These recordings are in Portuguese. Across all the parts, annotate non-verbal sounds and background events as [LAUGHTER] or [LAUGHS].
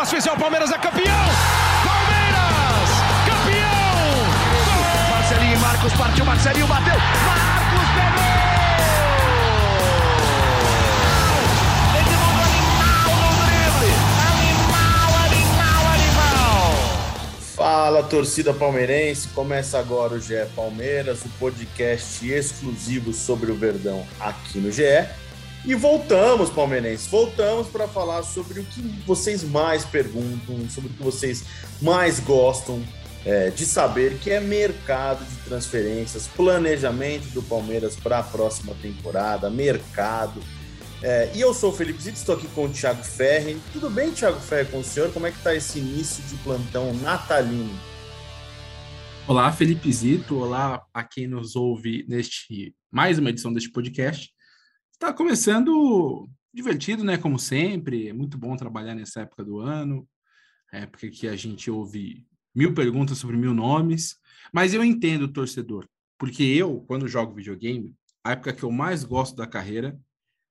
espaço, venceu o Palmeiras, é campeão! Palmeiras! Campeão! Marcelinho e Marcos partiu, Marcelinho bateu, Marcos pegou! Fala torcida palmeirense, começa agora o GE Palmeiras, o podcast exclusivo sobre o Verdão aqui no GE. E voltamos, palmeirenses, voltamos para falar sobre o que vocês mais perguntam, sobre o que vocês mais gostam é, de saber, que é mercado de transferências, planejamento do Palmeiras para a próxima temporada, mercado. É, e eu sou o Felipe Zito, estou aqui com o Thiago Ferri. Tudo bem, Thiago Ferri, com o senhor? Como é que está esse início de plantão natalino? Olá, Felipe Zito. Olá a quem nos ouve neste mais uma edição deste podcast. Está começando divertido, né? Como sempre. É muito bom trabalhar nessa época do ano, época que a gente ouve mil perguntas sobre mil nomes. Mas eu entendo o torcedor, porque eu, quando jogo videogame, a época que eu mais gosto da carreira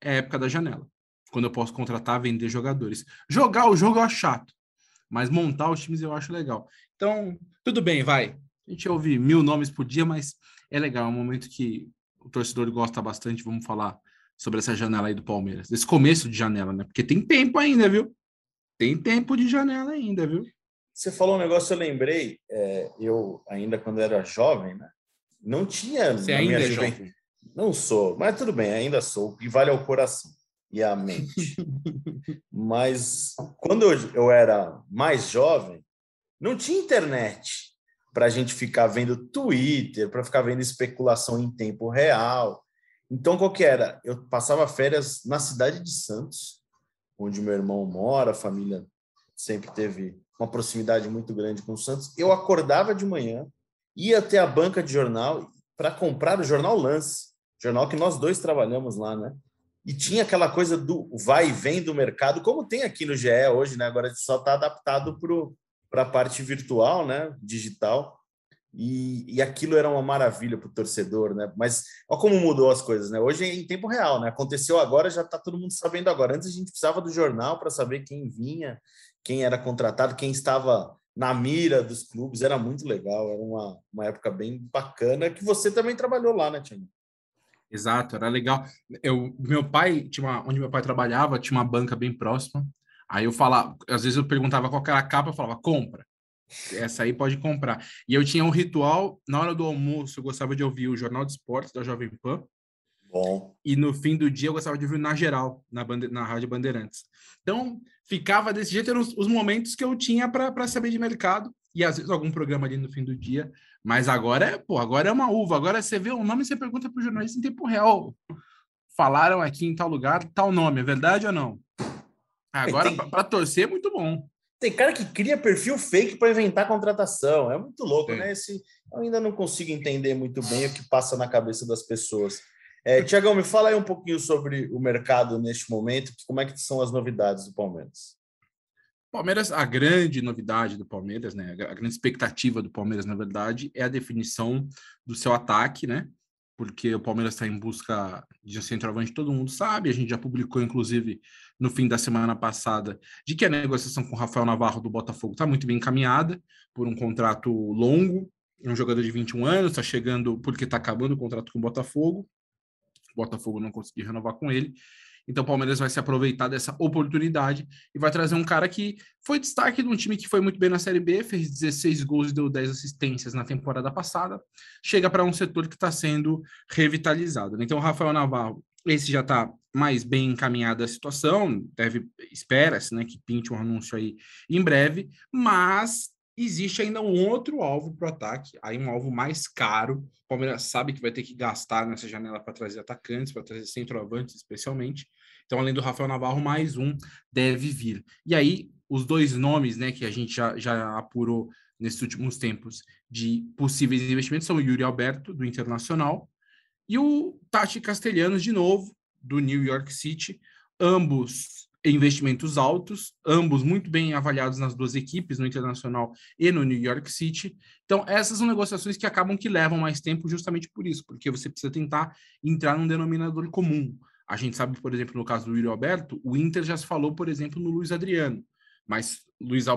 é a época da janela, quando eu posso contratar, vender jogadores. Jogar o jogo eu acho chato, mas montar os times eu acho legal. Então, tudo bem, vai. A gente ouve mil nomes por dia, mas é legal, é um momento que o torcedor gosta bastante. Vamos falar sobre essa janela aí do Palmeiras, desse começo de janela, né? Porque tem tempo ainda, viu? Tem tempo de janela ainda, viu? Você falou um negócio, eu lembrei, é, eu ainda quando era jovem, né? Não tinha. Você ainda é jovem? Não sou, mas tudo bem, ainda sou. E vale ao coração e à mente. [LAUGHS] mas quando eu, eu era mais jovem, não tinha internet para a gente ficar vendo Twitter, para ficar vendo especulação em tempo real. Então, qual que era? Eu passava férias na cidade de Santos, onde meu irmão mora, a família sempre teve uma proximidade muito grande com o Santos. Eu acordava de manhã, ia até a banca de jornal para comprar o jornal Lance, jornal que nós dois trabalhamos lá, né? E tinha aquela coisa do vai e vem do mercado, como tem aqui no GE hoje, né? Agora só está adaptado para a parte virtual, né? Digital. E, e aquilo era uma maravilha para o torcedor, né? Mas olha como mudou as coisas, né? Hoje é em tempo real, né? Aconteceu agora, já está todo mundo sabendo agora. Antes a gente precisava do jornal para saber quem vinha, quem era contratado, quem estava na mira dos clubes. Era muito legal, era uma, uma época bem bacana que você também trabalhou lá, né, Tiago? Exato, era legal. Eu, meu pai, tinha uma, onde meu pai trabalhava, tinha uma banca bem próxima. Aí eu falava, às vezes eu perguntava qual era a capa, eu falava, compra. Essa aí pode comprar. E eu tinha um ritual, na hora do almoço, eu gostava de ouvir o Jornal de Esportes da Jovem Pan. Bom. E no fim do dia eu gostava de ouvir na geral, na, bande na Rádio Bandeirantes. Então, ficava desse jeito, eram os, os momentos que eu tinha para saber de mercado, e às vezes algum programa ali no fim do dia. Mas agora é, pô, agora é uma uva. Agora você vê o nome e você pergunta para o jornalista em tempo real. Falaram aqui em tal lugar, tal nome, é verdade ou não? Agora, para torcer, é muito bom. Tem cara que cria perfil fake para inventar contratação. É muito louco, né? Esse, eu ainda não consigo entender muito bem o que passa na cabeça das pessoas. É, Tiagão, me fala aí um pouquinho sobre o mercado neste momento, como é que são as novidades do Palmeiras. Palmeiras, a grande novidade do Palmeiras, né? A grande expectativa do Palmeiras, na verdade, é a definição do seu ataque, né? Porque o Palmeiras está em busca de um centroavante, todo mundo sabe. A gente já publicou, inclusive, no fim da semana passada, de que a negociação com o Rafael Navarro do Botafogo está muito bem encaminhada por um contrato longo. Um jogador de 21 anos, está chegando porque está acabando o contrato com o Botafogo. O Botafogo não conseguiu renovar com ele. Então o Palmeiras vai se aproveitar dessa oportunidade e vai trazer um cara que foi destaque de um time que foi muito bem na Série B, fez 16 gols e deu 10 assistências na temporada passada. Chega para um setor que está sendo revitalizado. Né? Então o Rafael Navarro, esse já está mais bem encaminhada a situação, deve espera-se, né, que pinte um anúncio aí em breve, mas existe ainda um outro alvo para o ataque, aí um alvo mais caro. O Palmeiras sabe que vai ter que gastar nessa janela para trazer atacantes, para trazer centroavantes, especialmente. Então, além do Rafael Navarro, mais um deve vir. E aí, os dois nomes, né, que a gente já, já apurou nesses últimos tempos de possíveis investimentos são o Yuri Alberto, do Internacional, e o Tati Castelhanos, de novo, do New York City, ambos investimentos altos, ambos muito bem avaliados nas duas equipes, no Internacional e no New York City. Então, essas são negociações que acabam que levam mais tempo justamente por isso, porque você precisa tentar entrar num denominador comum. A gente sabe, por exemplo, no caso do Yuri Alberto, o Inter já se falou, por exemplo, no Luiz Adriano. Mas Luiz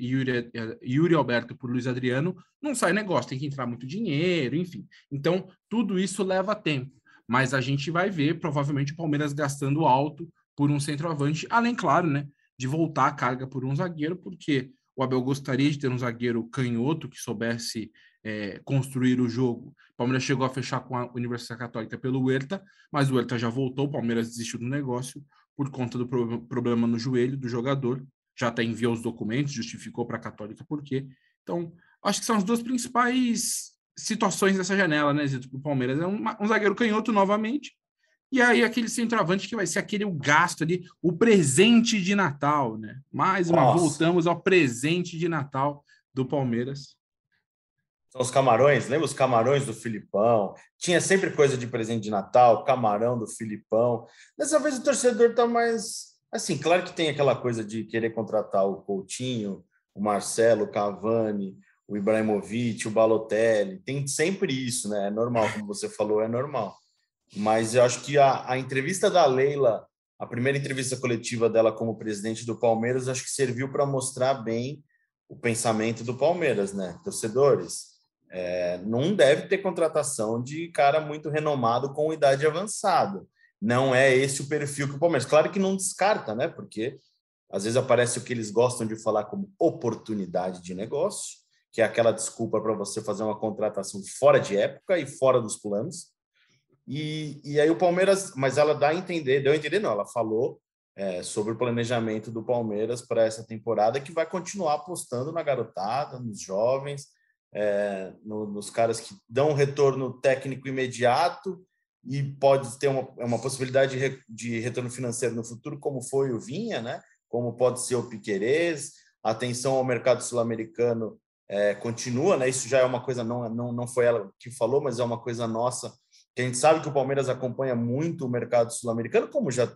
Yuri, Yuri Alberto por Luiz Adriano, não sai negócio, tem que entrar muito dinheiro, enfim. Então, tudo isso leva tempo. Mas a gente vai ver, provavelmente, o Palmeiras gastando alto por um centroavante, além, claro, né, de voltar a carga por um zagueiro, porque o Abel gostaria de ter um zagueiro canhoto que soubesse é, construir o jogo. O Palmeiras chegou a fechar com a Universidade Católica pelo Huerta, mas o Huerta já voltou, o Palmeiras desistiu do negócio por conta do pro problema no joelho do jogador já até enviou os documentos, justificou para a Católica por quê. Então, acho que são as duas principais situações dessa janela, né, Zito, para o Palmeiras. É um, um, zagueiro canhoto novamente, e aí aquele centroavante que vai ser aquele o gasto ali, o presente de Natal, né? Mais uma, Nossa. voltamos ao presente de Natal do Palmeiras. São os camarões, lembra os camarões do Filipão? Tinha sempre coisa de presente de Natal, camarão do Filipão. Dessa vez o torcedor está mais Assim, claro que tem aquela coisa de querer contratar o Coutinho, o Marcelo, o Cavani, o Ibrahimovic, o Balotelli. Tem sempre isso, né? É normal, como você falou, é normal. Mas eu acho que a, a entrevista da Leila, a primeira entrevista coletiva dela como presidente do Palmeiras, acho que serviu para mostrar bem o pensamento do Palmeiras, né? Torcedores, é, não deve ter contratação de cara muito renomado com idade avançada não é esse o perfil que o Palmeiras. Claro que não descarta, né? Porque às vezes aparece o que eles gostam de falar como oportunidade de negócio, que é aquela desculpa para você fazer uma contratação fora de época e fora dos planos. E, e aí o Palmeiras, mas ela dá a entender, deu a entender, não, ela falou é, sobre o planejamento do Palmeiras para essa temporada, que vai continuar apostando na garotada, nos jovens, é, no, nos caras que dão retorno técnico imediato e pode ter uma, uma possibilidade de, de retorno financeiro no futuro, como foi o Vinha, né? como pode ser o Piquerez. Atenção ao mercado sul-americano é, continua, né? Isso já é uma coisa, não, não, não foi ela que falou, mas é uma coisa nossa, que a gente sabe que o Palmeiras acompanha muito o mercado sul-americano, como já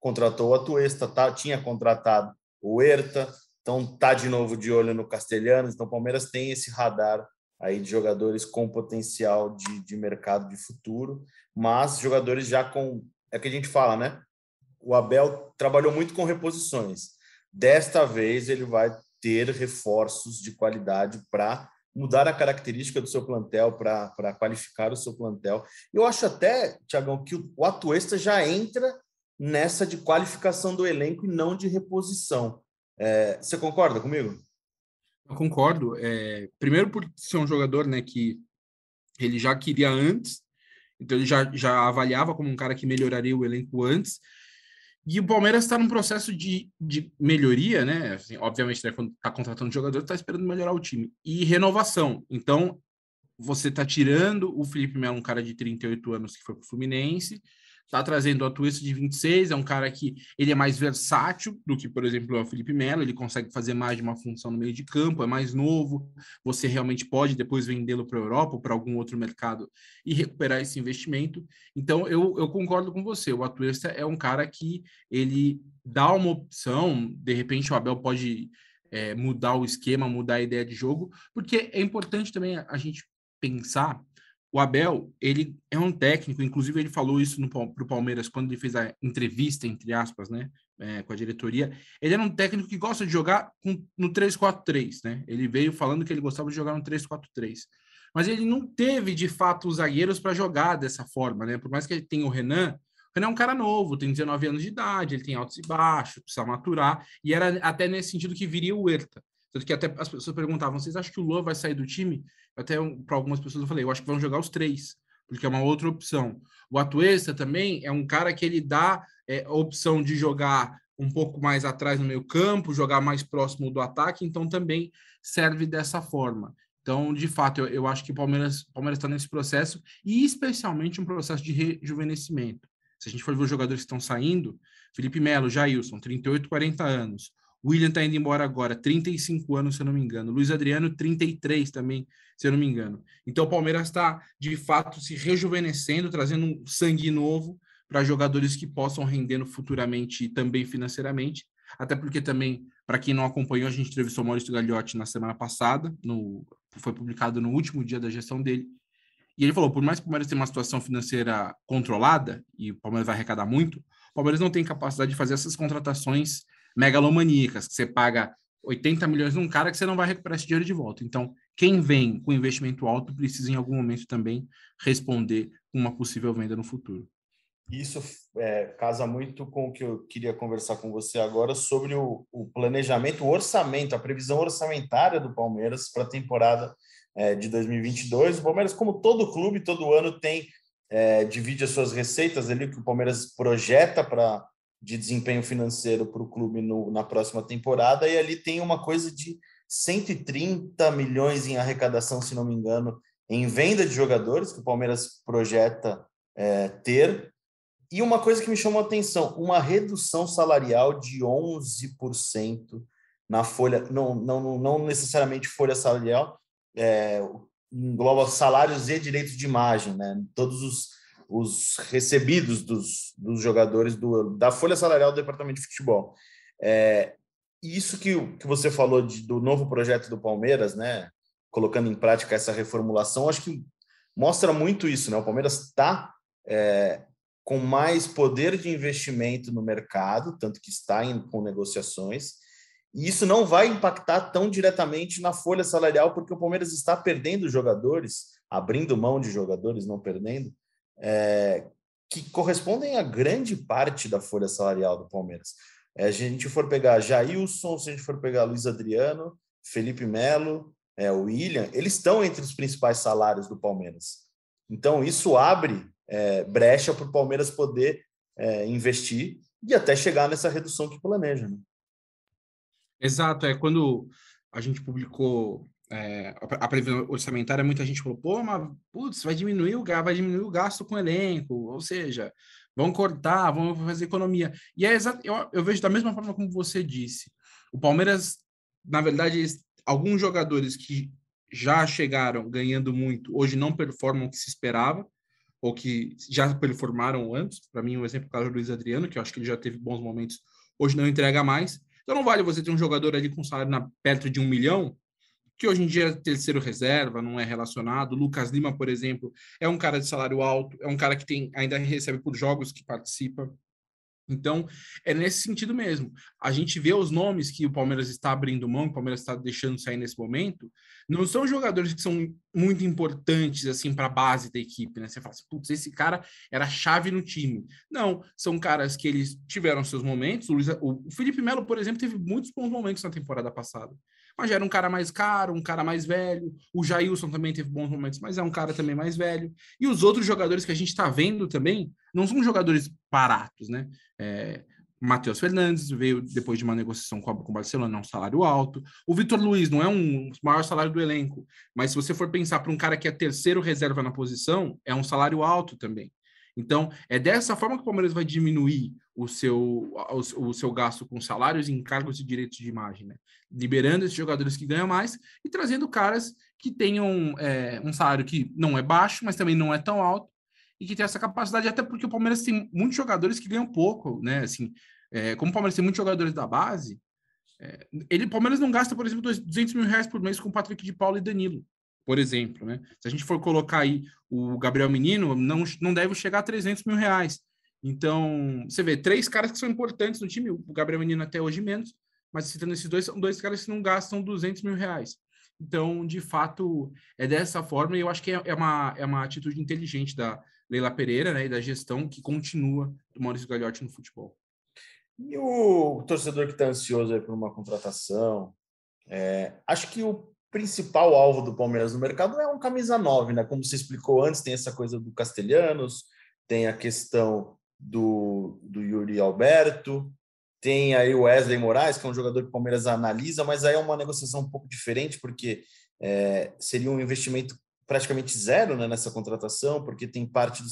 contratou o Atuesta, tá, tinha contratado o Herta, então tá de novo de olho no Castelhanos, então o Palmeiras tem esse radar aí de jogadores com potencial de, de mercado de futuro, mas jogadores já com. É que a gente fala, né? O Abel trabalhou muito com reposições. Desta vez ele vai ter reforços de qualidade para mudar a característica do seu plantel, para qualificar o seu plantel. Eu acho até, Tiagão, que o Atuesta já entra nessa de qualificação do elenco e não de reposição. É, você concorda comigo? Eu concordo. É, primeiro por ser um jogador né, que ele já queria antes, então ele já, já avaliava como um cara que melhoraria o elenco antes. E o Palmeiras está num processo de, de melhoria, né? Assim, obviamente, né, quando está contratando jogador, está esperando melhorar o time. E renovação. Então, você está tirando o Felipe Melo, um cara de 38 anos que foi para o Fluminense, Está trazendo o Atuesta de 26, é um cara que ele é mais versátil do que, por exemplo, o Felipe Melo, ele consegue fazer mais de uma função no meio de campo, é mais novo, você realmente pode depois vendê-lo para a Europa ou para algum outro mercado e recuperar esse investimento. Então, eu, eu concordo com você, o Atuesta é um cara que ele dá uma opção, de repente o Abel pode é, mudar o esquema, mudar a ideia de jogo, porque é importante também a gente pensar o Abel, ele é um técnico, inclusive ele falou isso para o Palmeiras quando ele fez a entrevista, entre aspas, né, é, com a diretoria. Ele era um técnico que gosta de jogar com, no 3-4-3, né? Ele veio falando que ele gostava de jogar no 3-4-3. Mas ele não teve, de fato, os zagueiros para jogar dessa forma, né? Por mais que ele tenha o Renan, Renan é um cara novo, tem 19 anos de idade, ele tem altos e baixos, precisa maturar, e era até nesse sentido que viria o Herta. Tanto que até as pessoas perguntavam: vocês acham que o Luan vai sair do time? Até para algumas pessoas eu falei: eu acho que vão jogar os três, porque é uma outra opção. O Atuesta também é um cara que ele dá é, a opção de jogar um pouco mais atrás no meio campo, jogar mais próximo do ataque, então também serve dessa forma. Então, de fato, eu, eu acho que o Palmeiras está nesse processo, e especialmente um processo de rejuvenescimento. Se a gente for ver os jogadores que estão saindo, Felipe Melo, Jailson, 38, 40 anos. William está indo embora agora, 35 anos, se eu não me engano. Luiz Adriano, 33 também, se eu não me engano. Então o Palmeiras está, de fato, se rejuvenescendo, trazendo um sangue novo para jogadores que possam render futuramente também financeiramente. Até porque também, para quem não acompanhou, a gente entrevistou o Maurício Gagliotti na semana passada, no, foi publicado no último dia da gestão dele. E ele falou: por mais que o Palmeiras tenha uma situação financeira controlada, e o Palmeiras vai arrecadar muito, o Palmeiras não tem capacidade de fazer essas contratações megalomaníacas, que você paga 80 milhões num cara que você não vai recuperar esse dinheiro de volta. Então, quem vem com investimento alto precisa, em algum momento, também responder uma possível venda no futuro. Isso é, casa muito com o que eu queria conversar com você agora sobre o, o planejamento, o orçamento, a previsão orçamentária do Palmeiras para a temporada é, de 2022. O Palmeiras, como todo clube, todo ano tem é, divide as suas receitas ali que o Palmeiras projeta para de desempenho financeiro para o clube no, na próxima temporada e ali tem uma coisa de 130 milhões em arrecadação, se não me engano, em venda de jogadores que o Palmeiras projeta é, ter e uma coisa que me chamou a atenção, uma redução salarial de 11% na folha, não, não, não necessariamente folha salarial, é, engloba salários e direitos de imagem, né? Todos os, os recebidos dos, dos jogadores do, da folha salarial do departamento de futebol. É, isso que, que você falou de, do novo projeto do Palmeiras, né? Colocando em prática essa reformulação, acho que mostra muito isso, né? O Palmeiras está é, com mais poder de investimento no mercado, tanto que está em, com negociações, e isso não vai impactar tão diretamente na folha salarial, porque o Palmeiras está perdendo jogadores, abrindo mão de jogadores, não perdendo, é, que correspondem a grande parte da folha salarial do Palmeiras. É, se a gente for pegar Jailson, se a gente for pegar Luiz Adriano, Felipe Melo, é, William, eles estão entre os principais salários do Palmeiras. Então, isso abre é, brecha para o Palmeiras poder é, investir e até chegar nessa redução que planeja. Né? Exato, é quando a gente publicou é, a previsão orçamentária, muita gente falou, pô, mas putz, vai diminuir o gasto, vai diminuir o gasto com o elenco, ou seja, vão cortar, vão fazer economia. E é exato, eu, eu vejo da mesma forma como você disse. O Palmeiras, na verdade, alguns jogadores que já chegaram ganhando muito, hoje não performam o que se esperava ou que já performaram antes. Para mim, um exemplo é o Luiz Adriano, que eu acho que ele já teve bons momentos, hoje não entrega mais. Então não vale você ter um jogador ali com salário na, perto de um milhão, que hoje em dia é terceiro reserva, não é relacionado. Lucas Lima, por exemplo, é um cara de salário alto, é um cara que tem ainda recebe por jogos que participa. Então, é nesse sentido mesmo. A gente vê os nomes que o Palmeiras está abrindo mão, o Palmeiras está deixando sair nesse momento, não são jogadores que são muito importantes assim para a base da equipe, né? Você fala assim, putz, esse cara era chave no time. Não, são caras que eles tiveram seus momentos. O, Luiz, o Felipe Melo, por exemplo, teve muitos bons momentos na temporada passada mas já era um cara mais caro, um cara mais velho. O Jailson também teve bons momentos, mas é um cara também mais velho. E os outros jogadores que a gente está vendo também não são jogadores baratos, né? É, Matheus Fernandes veio depois de uma negociação com, o Barcelona, é um salário alto. O Vitor Luiz não é um maior salário do elenco, mas se você for pensar para um cara que é terceiro reserva na posição, é um salário alto também. Então, é dessa forma que o Palmeiras vai diminuir o seu, o, o seu gasto com salários, encargos e direitos de imagem, né? Liberando esses jogadores que ganham mais e trazendo caras que tenham é, um salário que não é baixo, mas também não é tão alto e que tem essa capacidade, até porque o Palmeiras tem muitos jogadores que ganham pouco, né? Assim, é, como o Palmeiras tem muitos jogadores da base, é, ele, o Palmeiras não gasta, por exemplo, 200 mil reais por mês com Patrick de Paulo e Danilo por exemplo, né? Se a gente for colocar aí o Gabriel Menino, não, não deve chegar a 300 mil reais. Então, você vê, três caras que são importantes no time, o Gabriel Menino até hoje menos, mas citando esses dois, são dois caras que não gastam 200 mil reais. Então, de fato, é dessa forma, e eu acho que é, é, uma, é uma atitude inteligente da Leila Pereira né, e da gestão que continua do Maurício Gagliotti no futebol. E o torcedor que está ansioso por uma contratação, é, acho que o principal alvo do Palmeiras no mercado é um camisa 9, né? Como você explicou antes, tem essa coisa do Castelhanos, tem a questão do, do Yuri Alberto, tem aí o Wesley Moraes, que é um jogador que o Palmeiras analisa, mas aí é uma negociação um pouco diferente, porque é, seria um investimento praticamente zero né, nessa contratação, porque tem parte do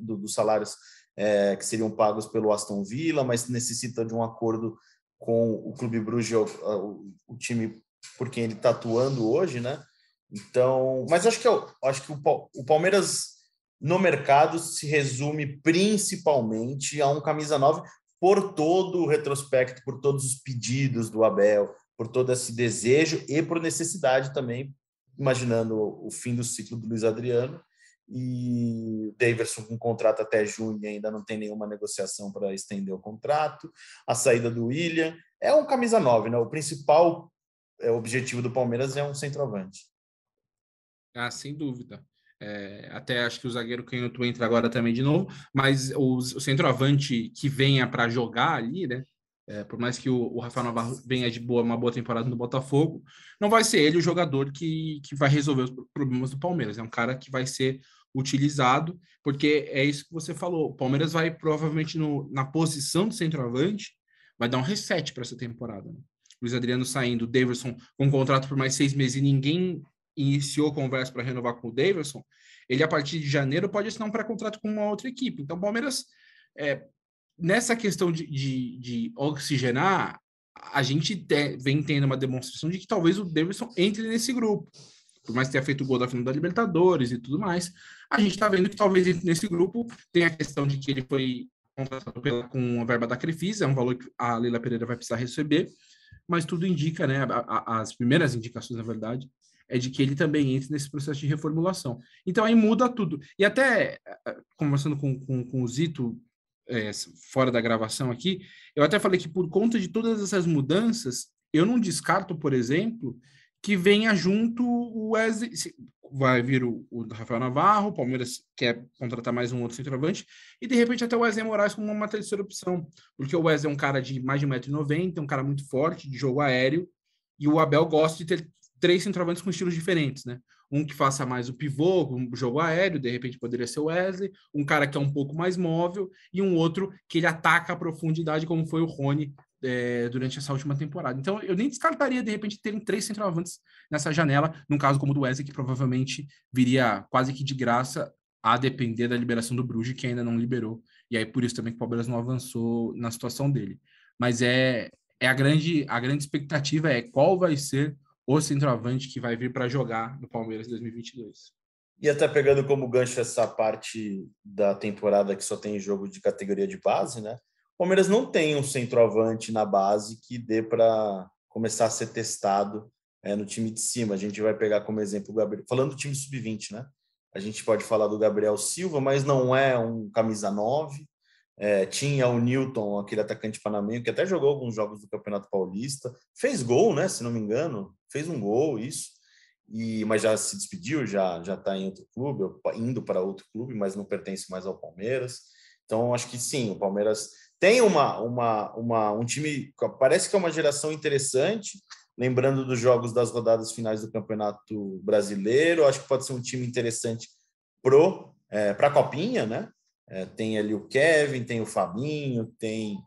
do, dos salários é, que seriam pagos pelo Aston Villa, mas necessita de um acordo com o Clube Bruges, o, o time por quem ele está atuando hoje, né? Então, mas acho que eu, acho que o, o Palmeiras no mercado se resume principalmente a um camisa 9 por todo o retrospecto, por todos os pedidos do Abel, por todo esse desejo e por necessidade também, imaginando o fim do ciclo do Luiz Adriano e o Daverson com contrato até junho ainda não tem nenhuma negociação para estender o contrato, a saída do William é um camisa 9, né? O principal é, objetivo do Palmeiras é um centroavante. Ah, sem dúvida. É, até acho que o zagueiro canhoto entra agora também de novo, mas o, o centroavante que venha para jogar ali, né? É, por mais que o, o, Rafael Navarro venha de boa, uma boa temporada no Botafogo, não vai ser ele o jogador que, que vai resolver os problemas do Palmeiras. É um cara que vai ser utilizado, porque é isso que você falou. O Palmeiras vai provavelmente no, na posição do centroavante, vai dar um reset para essa temporada. Né? Luiz Adriano saindo, Davidson com um contrato por mais seis meses e ninguém iniciou conversa para renovar com o Davidson, ele a partir de janeiro pode assinar um pré-contrato com uma outra equipe. Então, o Palmeiras, é, nessa questão de, de, de, oxigenar, a gente te, vem tendo uma demonstração de que talvez o Davidson entre nesse grupo. Por mais que tenha feito o gol da final da Libertadores e tudo mais, a gente está vendo que talvez entre nesse grupo tem a questão de que ele foi contratado pela, com a verba da Crefisa, é um valor que a Leila Pereira vai precisar receber, mas tudo indica, né, a, a, as primeiras indicações, na verdade, é de que ele também entre nesse processo de reformulação. Então aí muda tudo. E até eh, conversando com, com, com o Zito é, fora da gravação aqui, eu até falei que por conta de todas essas mudanças, eu não descarto, por exemplo, que venha junto o Wesley, vai vir o, o, Rafael Navarro, o Palmeiras quer contratar mais um outro centroavante, e de repente até o Wesley Moraes como uma terceira opção, porque o Wesley é um cara de mais de 1,90m, um cara muito forte, de jogo aéreo, e o Abel gosta de ter três centroavantes com estilos diferentes, né? Um que faça mais o pivô, um jogo aéreo, de repente poderia ser o Wesley, um cara que é um pouco mais móvel, e um outro que ele ataca a profundidade, como foi o Rony é, durante essa última temporada. Então, eu nem descartaria, de repente, terem três centroavantes nessa janela, num caso como o do Wesley, que provavelmente viria quase que de graça, a depender da liberação do Bruges, que ainda não liberou. E aí, por isso também que o Palmeiras não avançou na situação dele. Mas é, é a, grande, a grande expectativa é qual vai ser o centroavante que vai vir para jogar no Palmeiras 2022. E até pegando como gancho essa parte da temporada que só tem jogo de categoria de base, né? O Palmeiras não tem um centroavante na base que dê para começar a ser testado é, no time de cima. A gente vai pegar como exemplo o Gabriel, falando do time sub-20, né? A gente pode falar do Gabriel Silva, mas não é um camisa 9. É, tinha o Newton, aquele atacante panamenho, que até jogou alguns jogos do Campeonato Paulista. Fez gol, né? Se não me engano, fez um gol, isso. E, mas já se despediu, já já está em outro clube, indo para outro clube, mas não pertence mais ao Palmeiras. Então, acho que sim, o Palmeiras tem uma, uma, uma, um time, parece que é uma geração interessante, lembrando dos jogos das rodadas finais do Campeonato Brasileiro, acho que pode ser um time interessante pro é, para a Copinha, né? É, tem ali o Kevin, tem o Fabinho, tem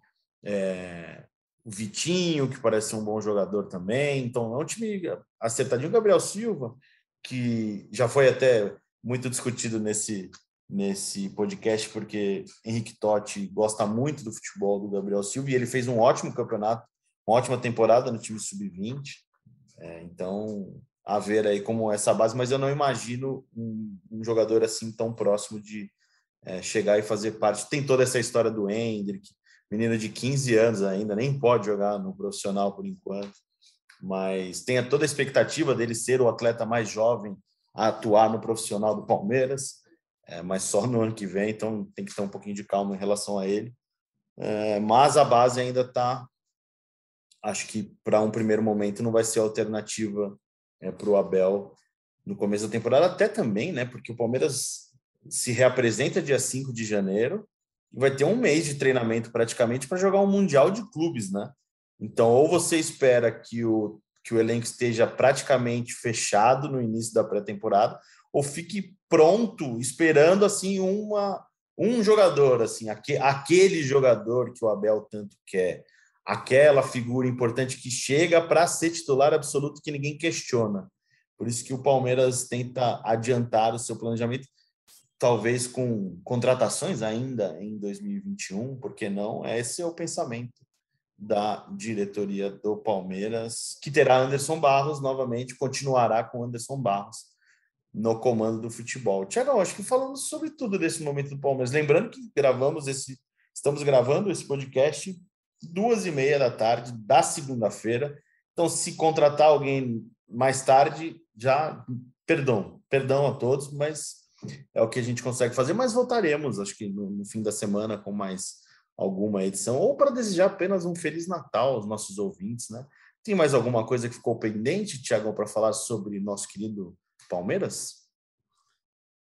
é, o Vitinho, que parece ser um bom jogador também. Então, é um time acertadinho. O Gabriel Silva, que já foi até muito discutido nesse, nesse podcast, porque Henrique Totti gosta muito do futebol do Gabriel Silva e ele fez um ótimo campeonato, uma ótima temporada no time sub-20. É, então, a ver aí como essa base, mas eu não imagino um, um jogador assim tão próximo de é, chegar e fazer parte. Tem toda essa história do Hendrick, menino de 15 anos ainda, nem pode jogar no profissional por enquanto, mas tem toda a expectativa dele ser o atleta mais jovem a atuar no profissional do Palmeiras é, mas só no ano que vem, então tem que ter um pouquinho de calma em relação a ele. É, mas a base ainda está, acho que para um primeiro momento não vai ser alternativa é, para o Abel no começo da temporada, até também, né? Porque o Palmeiras se reapresenta dia 5 de janeiro vai ter um mês de treinamento praticamente para jogar um Mundial de Clubes, né? Então, ou você espera que o, que o elenco esteja praticamente fechado no início da pré-temporada, ou fique pronto, esperando assim uma um jogador assim, aquele jogador que o Abel tanto quer, aquela figura importante que chega para ser titular absoluto que ninguém questiona. Por isso que o Palmeiras tenta adiantar o seu planejamento, talvez com contratações ainda em 2021, porque não? Esse é o pensamento da diretoria do Palmeiras, que terá Anderson Barros novamente, continuará com Anderson Barros no comando do futebol. Tiago, acho que falamos sobre tudo desse momento do Palmeiras. Lembrando que gravamos esse, estamos gravando esse podcast duas e meia da tarde da segunda-feira. Então, se contratar alguém mais tarde, já perdão, perdão a todos, mas é o que a gente consegue fazer. Mas voltaremos, acho que no, no fim da semana com mais alguma edição, ou para desejar apenas um Feliz Natal aos nossos ouvintes, né? Tem mais alguma coisa que ficou pendente, Tiagão, para falar sobre nosso querido Palmeiras?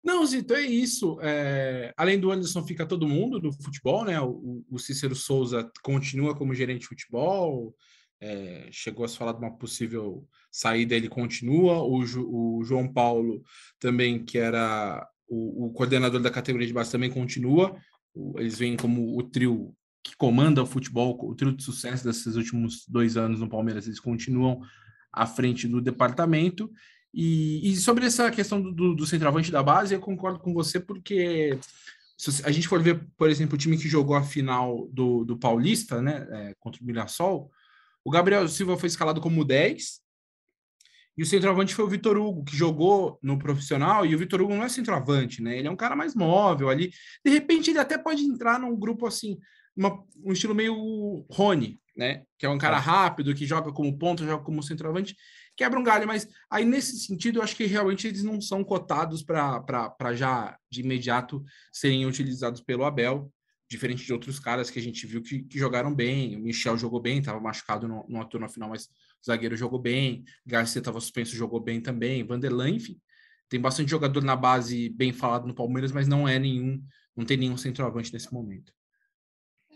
Não, Zito, é isso. É, além do Anderson, fica todo mundo do futebol, né? O, o Cícero Souza continua como gerente de futebol, é, chegou a se falar de uma possível saída, ele continua. O, o João Paulo também, que era o, o, coordenador da categoria de base, também continua. O, eles vêm como o trio que comanda o futebol, o trio de sucesso desses últimos dois anos no Palmeiras, eles continuam à frente do departamento. E, e sobre essa questão do, do, do, centroavante da base, eu concordo com você, porque se a gente for ver, por exemplo, o time que jogou a final do, do Paulista, né, é, contra o Mirassol, o Gabriel Silva foi escalado como 10, e o centroavante foi o Vitor Hugo, que jogou no profissional, e o Vitor Hugo não é centroavante, né? Ele é um cara mais móvel ali. De repente, ele até pode entrar num grupo assim, uma, um estilo meio Rony, né? Que é um cara rápido, que joga como ponta, joga como centroavante, quebra um galho. Mas aí, nesse sentido, eu acho que realmente eles não são cotados para já de imediato serem utilizados pelo Abel diferente de outros caras que a gente viu que, que jogaram bem. O Michel jogou bem, estava machucado no, no turno final, mas o zagueiro jogou bem. Garcia estava suspenso, jogou bem também. Vanderlan, enfim, tem bastante jogador na base bem falado no Palmeiras, mas não é nenhum, não tem nenhum centroavante nesse momento.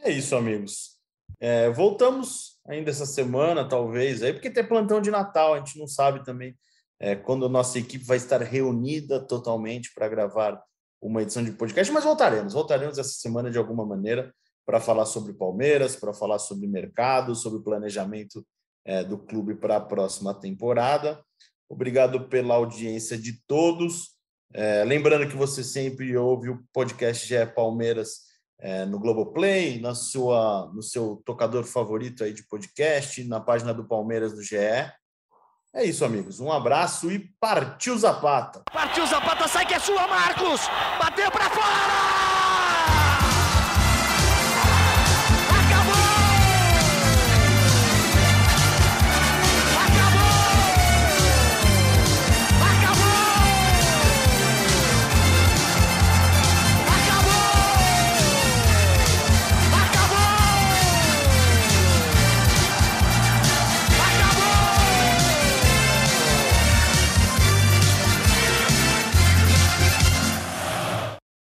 É isso, amigos. É, voltamos ainda essa semana, talvez, aí porque tem plantão de Natal, a gente não sabe também é, quando a nossa equipe vai estar reunida totalmente para gravar uma edição de podcast, mas voltaremos, voltaremos essa semana de alguma maneira para falar sobre Palmeiras, para falar sobre mercado, sobre o planejamento é, do clube para a próxima temporada. Obrigado pela audiência de todos. É, lembrando que você sempre ouve o podcast GE Palmeiras é, no Globoplay, na sua, no seu tocador favorito aí de podcast, na página do Palmeiras no GE. É isso, amigos. Um abraço e partiu Zapata. Partiu Zapata, sai que é sua, Marcos! Bateu para fora!